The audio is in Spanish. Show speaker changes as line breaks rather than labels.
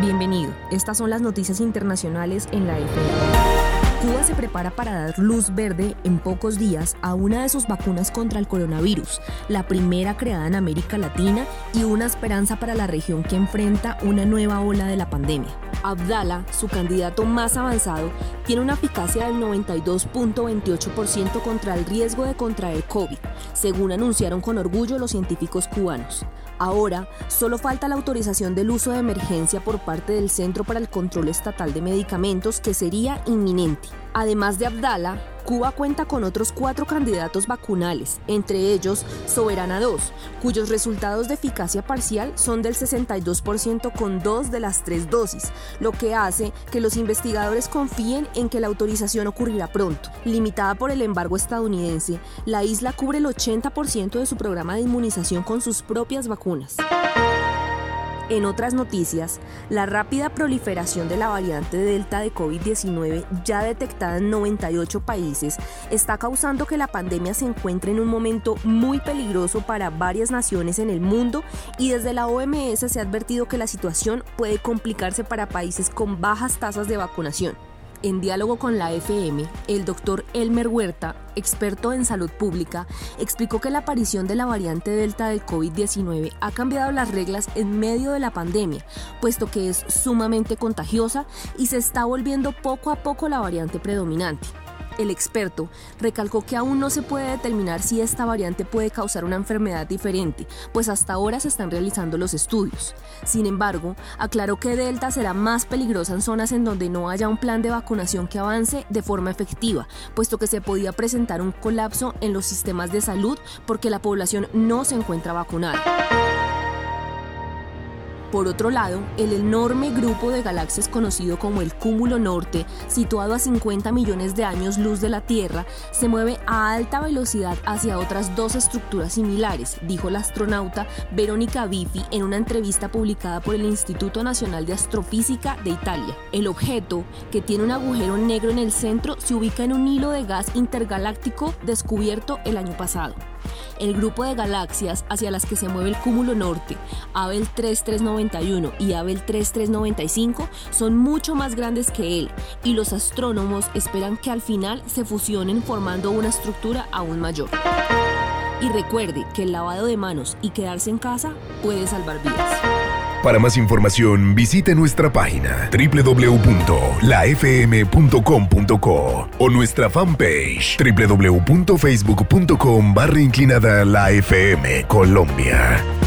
Bienvenido. Estas son las noticias internacionales en la FM. Cuba se prepara para dar luz verde en pocos días a una de sus vacunas contra el coronavirus, la primera creada en América Latina y una esperanza para la región que enfrenta una nueva ola de la pandemia. Abdala, su candidato más avanzado, tiene una eficacia del 92.28% contra el riesgo de contraer COVID, según anunciaron con orgullo los científicos cubanos. Ahora, solo falta la autorización del uso de emergencia por parte del Centro para el Control Estatal de Medicamentos, que sería inminente. Además de Abdala, Cuba cuenta con otros cuatro candidatos vacunales, entre ellos Soberana 2, cuyos resultados de eficacia parcial son del 62% con dos de las tres dosis, lo que hace que los investigadores confíen en que la autorización ocurrirá pronto. Limitada por el embargo estadounidense, la isla cubre el 80% de su programa de inmunización con sus propias vacunas. En otras noticias, la rápida proliferación de la variante Delta de COVID-19 ya detectada en 98 países está causando que la pandemia se encuentre en un momento muy peligroso para varias naciones en el mundo y desde la OMS se ha advertido que la situación puede complicarse para países con bajas tasas de vacunación. En diálogo con la FM, el doctor Elmer Huerta, experto en salud pública, explicó que la aparición de la variante Delta del COVID-19 ha cambiado las reglas en medio de la pandemia, puesto que es sumamente contagiosa y se está volviendo poco a poco la variante predominante. El experto recalcó que aún no se puede determinar si esta variante puede causar una enfermedad diferente, pues hasta ahora se están realizando los estudios. Sin embargo, aclaró que Delta será más peligrosa en zonas en donde no haya un plan de vacunación que avance de forma efectiva, puesto que se podía presentar un colapso en los sistemas de salud porque la población no se encuentra vacunada. Por otro lado, el enorme grupo de galaxias conocido como el Cúmulo Norte, situado a 50 millones de años luz de la Tierra, se mueve a alta velocidad hacia otras dos estructuras similares, dijo la astronauta Verónica Bifi en una entrevista publicada por el Instituto Nacional de Astrofísica de Italia. El objeto, que tiene un agujero negro en el centro, se ubica en un hilo de gas intergaláctico descubierto el año pasado. El grupo de galaxias hacia las que se mueve el cúmulo norte, Abel 3391 y Abel 3395, son mucho más grandes que él y los astrónomos esperan que al final se fusionen formando una estructura aún mayor. Y recuerde que el lavado de manos y quedarse en casa puede salvar vidas.
Para más información, visite nuestra página www.lafm.com.co o nuestra fanpage www.facebook.com barra inclinada la FM Colombia.